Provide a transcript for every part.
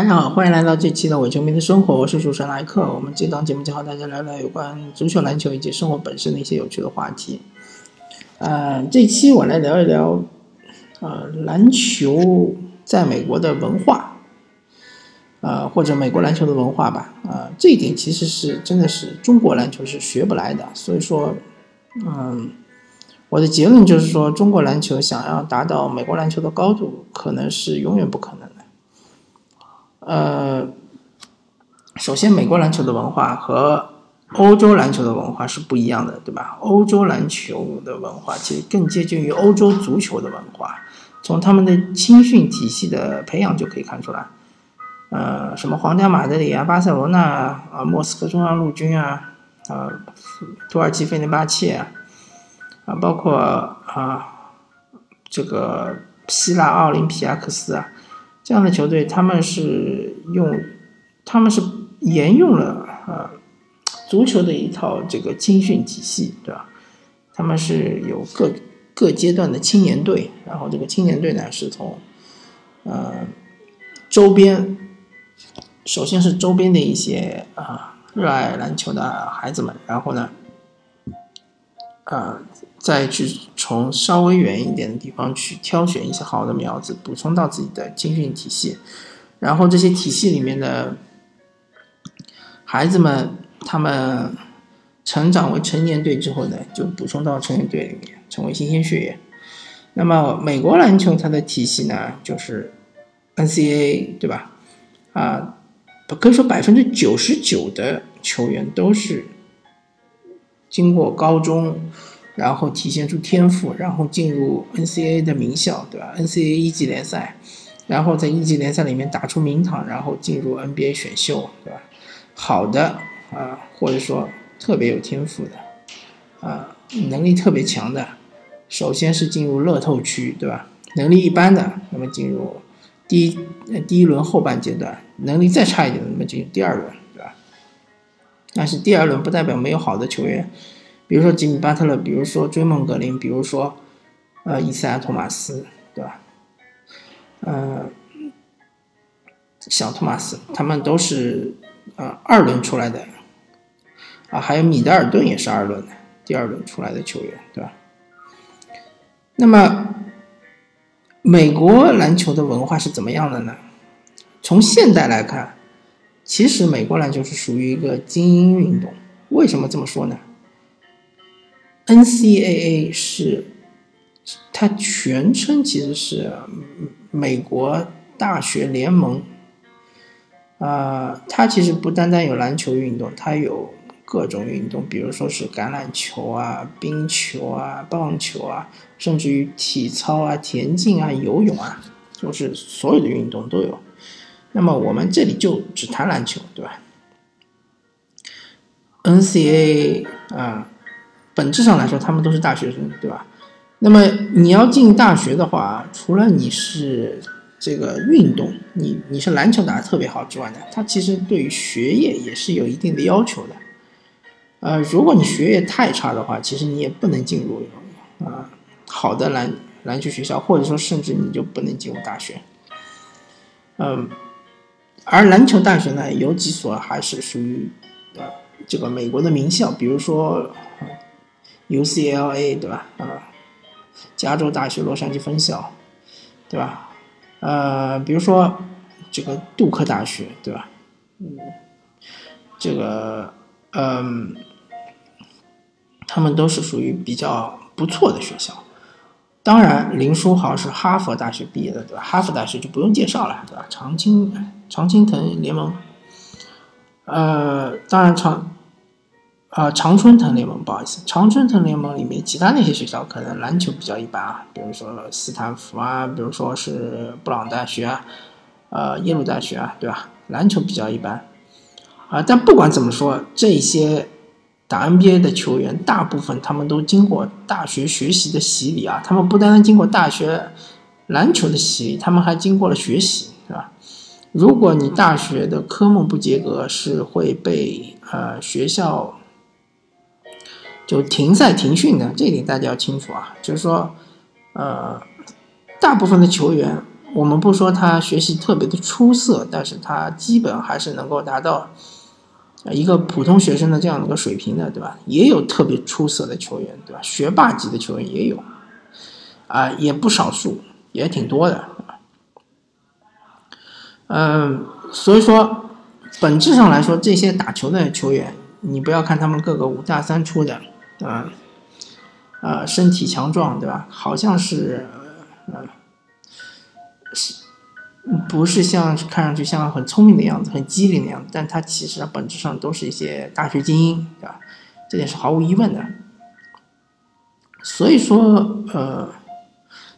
大家好，欢迎来到这期的伪球迷的生活，我是主持人莱克。我们这档节目将和大家聊聊有关足球、篮球以及生活本身的一些有趣的话题。呃，这期我来聊一聊，呃，篮球在美国的文化，呃，或者美国篮球的文化吧。啊，这一点其实是真的是中国篮球是学不来的。所以说，嗯，我的结论就是说，中国篮球想要达到美国篮球的高度，可能是永远不可能。呃，首先，美国篮球的文化和欧洲篮球的文化是不一样的，对吧？欧洲篮球的文化其实更接近于欧洲足球的文化，从他们的青训体系的培养就可以看出来。呃，什么皇家马德里啊、巴塞罗那啊、啊莫斯科中央陆军啊、啊土耳其费内巴切啊，啊包括啊这个希腊奥林匹亚克斯啊。这样的球队，他们是用，他们是沿用了啊足球的一套这个青训体系，对吧？他们是有各各阶段的青年队，然后这个青年队呢是从呃周边，首先是周边的一些啊热爱篮球的孩子们，然后呢，啊。再去从稍微远一点的地方去挑选一些好的苗子，补充到自己的青训体系，然后这些体系里面的孩子们，他们成长为成年队之后呢，就补充到成年队里面，成为新鲜血液。那么美国篮球它的体系呢，就是 NCAA，对吧？啊，可以说百分之九十九的球员都是经过高中。然后体现出天赋，然后进入 NCAA 的名校，对吧？NCAA 一级联赛，然后在一级联赛里面打出名堂，然后进入 NBA 选秀，对吧？好的啊，或者说特别有天赋的，啊，能力特别强的，首先是进入乐透区，对吧？能力一般的，那么进入第一第一轮后半阶段，能力再差一点的，那么进入第二轮，对吧？但是第二轮不代表没有好的球员。比如说吉米巴特勒，比如说追梦格林，比如说，呃，伊赛亚托马斯，对吧？呃，小托马斯，他们都是呃二轮出来的，啊，还有米德尔顿也是二轮的，第二轮出来的球员，对吧？那么，美国篮球的文化是怎么样的呢？从现代来看，其实美国篮球是属于一个精英运动。为什么这么说呢？NCAA 是它全称其实是美国大学联盟，啊，它其实不单单有篮球运动，它有各种运动，比如说是橄榄球啊、冰球啊、棒球啊，甚至于体操啊、田径啊、游泳啊，就是所有的运动都有。那么我们这里就只谈篮球，对吧？NCAA 啊。本质上来说，他们都是大学生，对吧？那么你要进大学的话，除了你是这个运动，你你是篮球打得特别好之外呢，他其实对于学业也是有一定的要求的。呃，如果你学业太差的话，其实你也不能进入啊好的篮篮球学校，或者说甚至你就不能进入大学。嗯，而篮球大学呢，有几所还是属于呃这个美国的名校，比如说。UCLA 对吧？啊，加州大学洛杉矶分校，对吧？呃，比如说这个杜克大学，对吧？嗯，这个嗯，他们都是属于比较不错的学校。当然，林书豪是哈佛大学毕业的，对吧？哈佛大学就不用介绍了，对吧？常青常青藤联盟，呃，当然常。啊，常春藤联盟，不好意思，常春藤联盟里面其他那些学校可能篮球比较一般啊，比如说斯坦福啊，比如说是布朗大学啊，呃，耶鲁大学啊，对吧？篮球比较一般，啊，但不管怎么说，这些打 NBA 的球员，大部分他们都经过大学学习的洗礼啊，他们不单单经过大学篮球的洗礼，他们还经过了学习，对吧？如果你大学的科目不及格，是会被呃学校。就停赛停训的，这点大家要清楚啊。就是说，呃，大部分的球员我们不说他学习特别的出色，但是他基本还是能够达到一个普通学生的这样的一个水平的，对吧？也有特别出色的球员，对吧？学霸级的球员也有，啊，也不少数，也挺多的。嗯，所以说，本质上来说，这些打球的球员，你不要看他们个个五大三粗的，啊，啊，身体强壮，对吧？好像是，呃，是，不是像看上去像很聪明的样子，很机灵的样子，但他其实本质上都是一些大学精英，对吧？这点是毫无疑问的。所以说，呃，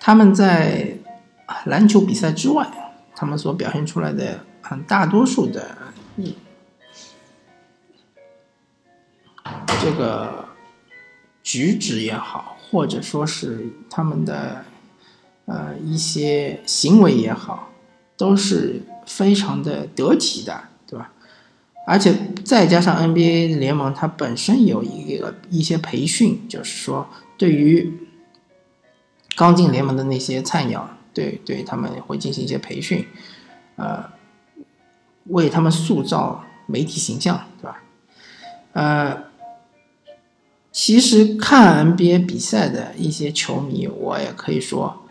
他们在篮球比赛之外。他们所表现出来的，很大多数的，这个举止也好，或者说是他们的呃一些行为也好，都是非常的得体的，对吧？而且再加上 NBA 联盟它本身有一个一些培训，就是说对于刚进联盟的那些菜鸟。对对，他们会进行一些培训，呃，为他们塑造媒体形象，对吧？呃，其实看 NBA 比赛的一些球迷，我也可以说，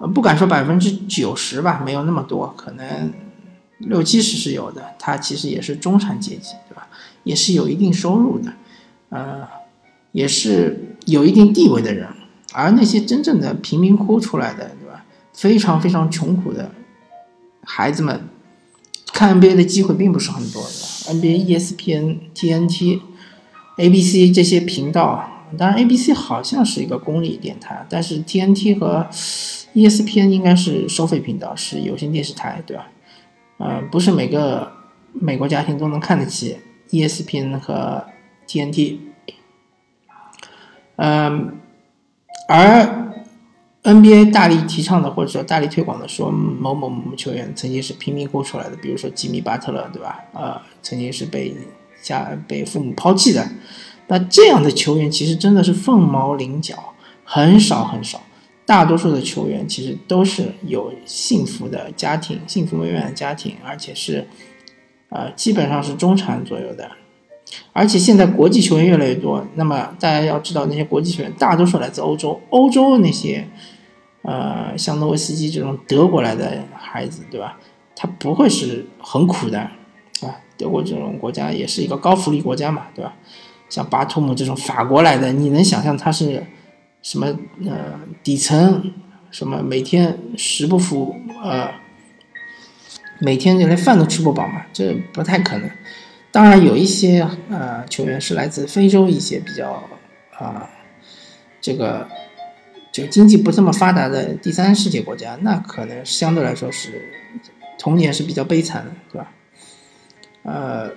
呃，不敢说百分之九十吧，没有那么多，可能六七十是有的。他其实也是中产阶级，对吧？也是有一定收入的，呃，也是有一定地位的人。而那些真正的贫民窟出来的。对吧非常非常穷苦的孩子们看 NBA 的机会并不是很多的。NBA、ESPN、TNT、ABC 这些频道，当然 ABC 好像是一个公立电台，但是 TNT 和 ESPN 应该是收费频道，是有线电视台，对吧？呃，不是每个美国家庭都能看得起 ESPN 和 TNT。嗯，而。NBA 大力提倡的，或者说大力推广的，说某某某球员曾经是贫民窟出来的，比如说吉米巴特勒，对吧？呃，曾经是被家被父母抛弃的。那这样的球员其实真的是凤毛麟角，很少很少。大多数的球员其实都是有幸福的家庭，幸福美满的家庭，而且是呃基本上是中产左右的。而且现在国际球员越来越多，那么大家要知道，那些国际球员大多数来自欧洲，欧洲那些，呃，像诺维斯基这种德国来的孩子，对吧？他不会是很苦的，德国这种国家也是一个高福利国家嘛，对吧？像巴图姆这种法国来的，你能想象他是什么？呃，底层什么每天食不腐，呃，每天就连饭都吃不饱嘛？这不太可能。当然有一些呃球员是来自非洲一些比较啊这个就经济不这么发达的第三世界国家，那可能相对来说是童年是比较悲惨的，对吧？呃，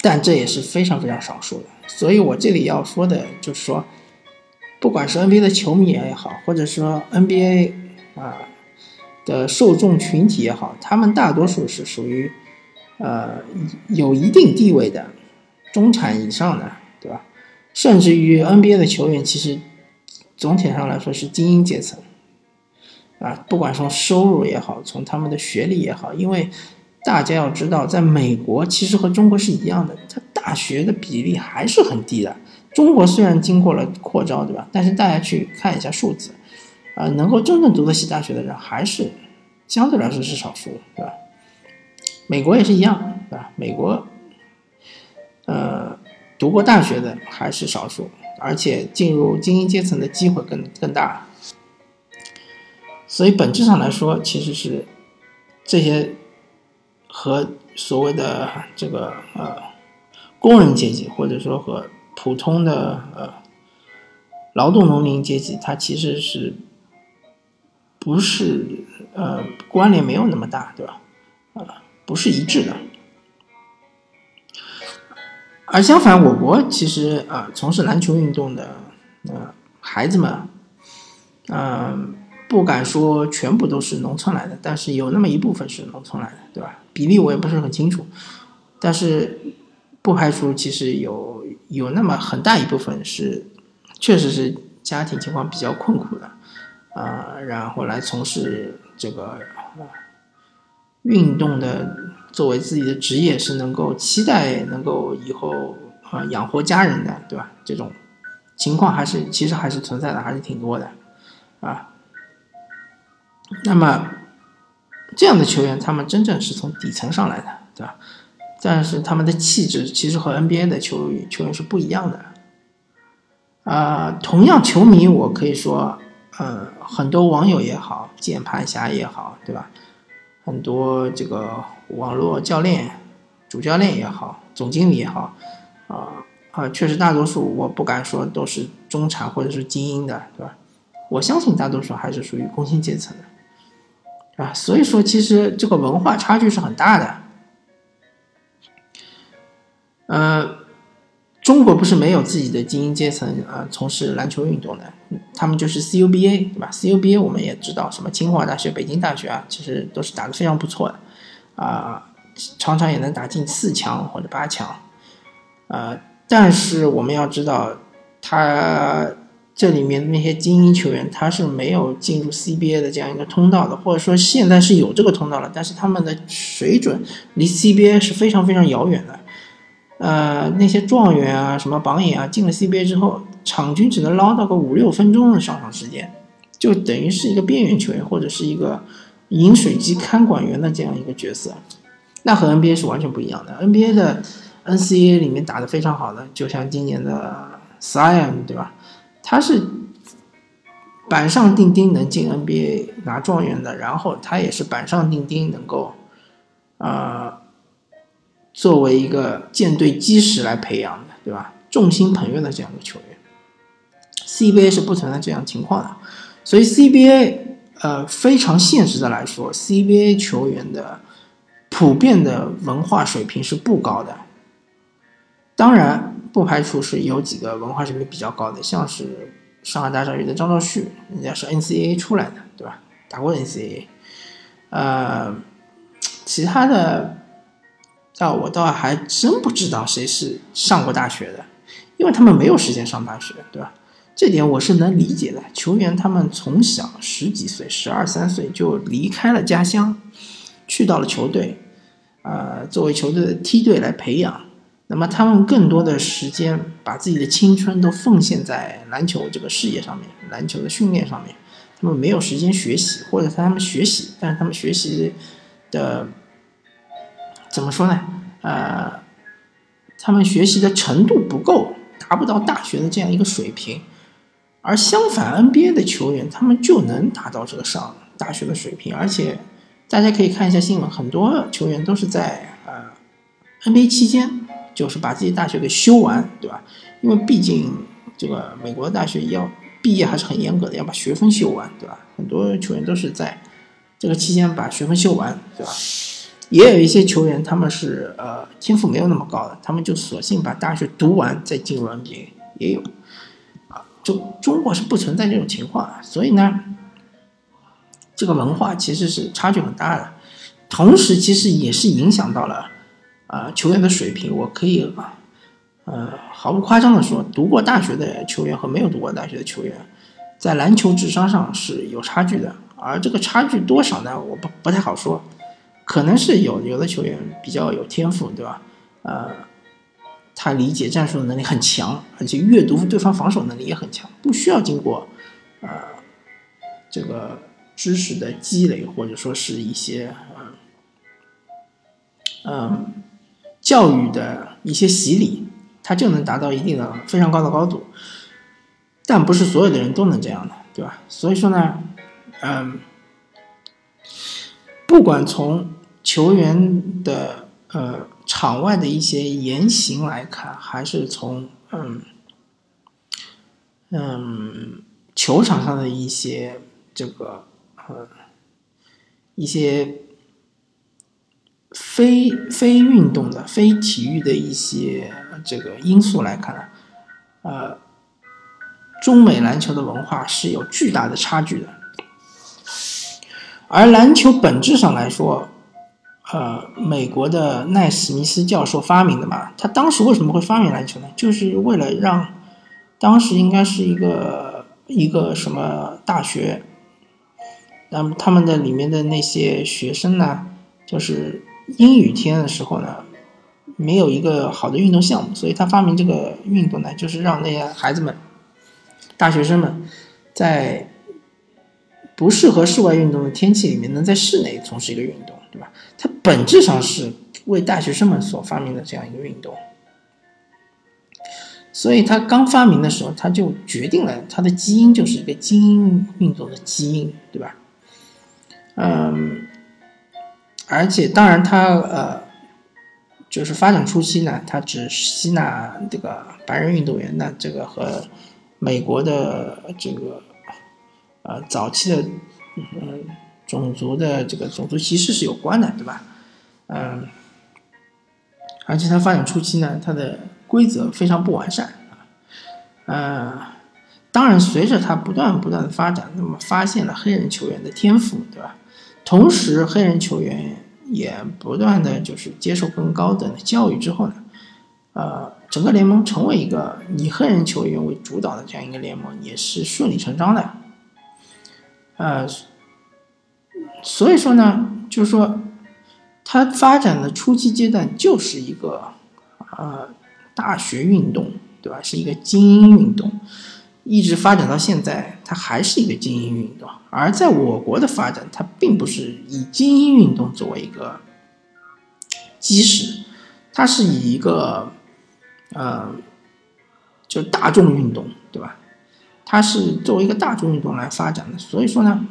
但这也是非常非常少数的。所以我这里要说的就是说，不管是 NBA 的球迷也好，或者说 NBA 啊的受众群体也好，他们大多数是属于。呃，有一定地位的中产以上的，对吧？甚至于 NBA 的球员，其实总体上来说是精英阶层啊。不管从收入也好，从他们的学历也好，因为大家要知道，在美国其实和中国是一样的，它大学的比例还是很低的。中国虽然经过了扩招，对吧？但是大家去看一下数字，啊，能够真正读得起大学的人还是相对来说是少数，对吧？美国也是一样，对吧？美国，呃，读过大学的还是少数，而且进入精英阶层的机会更更大。所以本质上来说，其实是这些和所谓的这个呃工人阶级，或者说和普通的呃劳动农民阶级，它其实是不是呃关联没有那么大，对吧？啊。不是一致的，而相反，我国其实啊，从事篮球运动的呃孩子们，嗯，不敢说全部都是农村来的，但是有那么一部分是农村来的，对吧？比例我也不是很清楚，但是不排除其实有有那么很大一部分是，确实是家庭情况比较困苦的，啊，然后来从事这个运动的作为自己的职业，是能够期待能够以后啊养活家人的，对吧？这种情况还是其实还是存在的，还是挺多的啊。那么这样的球员，他们真正是从底层上来的，对吧？但是他们的气质其实和 NBA 的球员球员是不一样的。啊，同样球迷，我可以说，呃，很多网友也好，键盘侠也好，对吧？很多这个网络教练、主教练也好，总经理也好，啊啊，确实大多数我不敢说都是中产或者是精英的，对吧？我相信大多数还是属于工薪阶层的，啊，所以说其实这个文化差距是很大的。呃，中国不是没有自己的精英阶层啊，从事篮球运动的，他们就是 CUBA 对吧？CUBA 我们也知道，什么清华大学、北京大学啊，其实都是打得非常不错的，啊，常常也能打进四强或者八强，啊，但是我们要知道，他这里面的那些精英球员，他是没有进入 CBA 的这样一个通道的，或者说现在是有这个通道了，但是他们的水准离 CBA 是非常非常遥远的。呃，那些状元啊，什么榜眼啊，进了 CBA 之后，场均只能捞到个五六分钟的上场时间，就等于是一个边缘球员或者是一个饮水机看管员的这样一个角色。那和 NBA 是完全不一样的。NBA 的 NCAA 里面打得非常好的，就像今年的 Sion，对吧？他是板上钉钉能进 NBA 拿状元的，然后他也是板上钉钉能够，啊。作为一个舰队基石来培养的，对吧？众星捧月的这样一个球员，CBA 是不存在这样情况的。所以 CBA，呃，非常现实的来说，CBA 球员的普遍的文化水平是不高的。当然，不排除是有几个文化水平比较高的，像是上海大鲨鱼的张兆旭，人家是 NCAA 出来的，对吧？打过 NCAA。呃，其他的。但我倒还真不知道谁是上过大学的，因为他们没有时间上大学，对吧？这点我是能理解的。球员他们从小十几岁、十二三岁就离开了家乡，去到了球队，呃，作为球队的梯队来培养。那么他们更多的时间把自己的青春都奉献在篮球这个事业上面、篮球的训练上面。他们没有时间学习，或者他们学习，但是他们学习的。怎么说呢？呃，他们学习的程度不够，达不到大学的这样一个水平。而相反，NBA 的球员他们就能达到这个上大学的水平。而且，大家可以看一下新闻，很多球员都是在呃 NBA 期间，就是把自己大学给修完，对吧？因为毕竟这个美国的大学要毕业还是很严格的，要把学分修完，对吧？很多球员都是在这个期间把学分修完，对吧？也有一些球员，他们是呃天赋没有那么高的，他们就索性把大学读完再进入 NBA，也有，啊，中中国是不存在这种情况，所以呢，这个文化其实是差距很大的，同时其实也是影响到了啊球员的水平。我可以，呃毫不夸张的说，读过大学的球员和没有读过大学的球员，在篮球智商上是有差距的，而这个差距多少呢？我不不太好说。可能是有有的球员比较有天赋，对吧？呃，他理解战术的能力很强，而且阅读对方防守能力也很强，不需要经过呃这个知识的积累，或者说是一些嗯教育的一些洗礼，他就能达到一定的非常高的高度。但不是所有的人都能这样的，对吧？所以说呢，嗯，不管从球员的呃场外的一些言行来看，还是从嗯嗯球场上的一些这个呃一些非非运动的、非体育的一些这个因素来看，呃，中美篮球的文化是有巨大的差距的，而篮球本质上来说。呃，美国的奈史密斯教授发明的嘛，他当时为什么会发明篮球呢？就是为了让当时应该是一个一个什么大学，那么他们的里面的那些学生呢，就是阴雨天的时候呢，没有一个好的运动项目，所以他发明这个运动呢，就是让那些孩子们、大学生们在不适合室外运动的天气里面，能在室内从事一个运动，对吧？它本质上是为大学生们所发明的这样一个运动。所以他刚发明的时候，他就决定了他的基因就是一个精英运动的基因，对吧？嗯，而且当然他呃，就是发展初期呢，他只吸纳这个白人运动员，那这个和美国的这个呃早期的嗯种族的这个种族歧视是有关的，对吧？嗯，而且他发展初期呢，他的。规则非常不完善啊，呃，当然随着他不断不断的发展，那么发现了黑人球员的天赋，对吧？同时，黑人球员也不断的就是接受更高等的教育之后呢，呃，整个联盟成为一个以黑人球员为主导的这样一个联盟，也是顺理成章的，呃，所以说呢，就是说，他发展的初期阶段就是一个，呃。大学运动，对吧？是一个精英运动，一直发展到现在，它还是一个精英运动。而在我国的发展，它并不是以精英运动作为一个基石，它是以一个，呃，就大众运动，对吧？它是作为一个大众运动来发展的。所以说呢，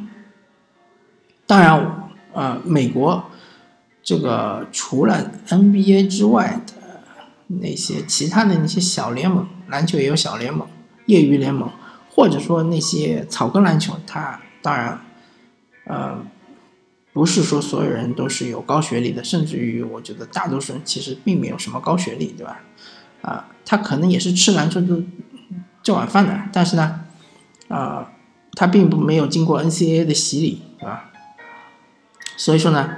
当然，呃，美国这个除了 NBA 之外的。那些其他的那些小联盟，篮球也有小联盟、业余联盟，或者说那些草根篮球，它当然，呃，不是说所有人都是有高学历的，甚至于我觉得大多数人其实并没有什么高学历，对吧？啊，他可能也是吃篮球的这碗饭的，但是呢，啊，他并不没有经过 NCAA 的洗礼，对吧？所以说呢，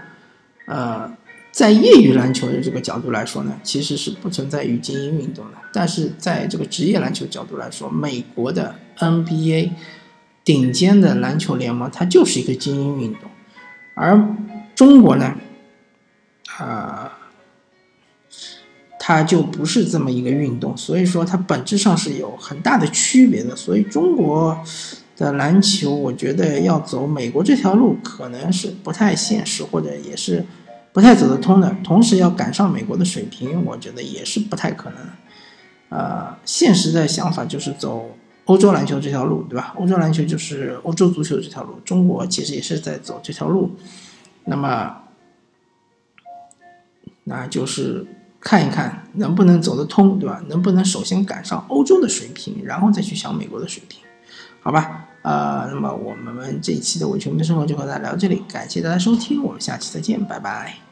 呃。在业余篮球的这个角度来说呢，其实是不存在于精英运动的。但是在这个职业篮球角度来说，美国的 NBA 顶尖的篮球联盟，它就是一个精英运动，而中国呢，啊，它就不是这么一个运动。所以说，它本质上是有很大的区别的。所以中国的篮球，我觉得要走美国这条路，可能是不太现实，或者也是。不太走得通的，同时要赶上美国的水平，我觉得也是不太可能。呃，现实的想法就是走欧洲篮球这条路，对吧？欧洲篮球就是欧洲足球这条路，中国其实也是在走这条路。那么，那就是看一看能不能走得通，对吧？能不能首先赶上欧洲的水平，然后再去想美国的水平？好吧，呃，那么我们这一期的伪球迷生活就和大家聊到这里，感谢大家收听，我们下期再见，拜拜。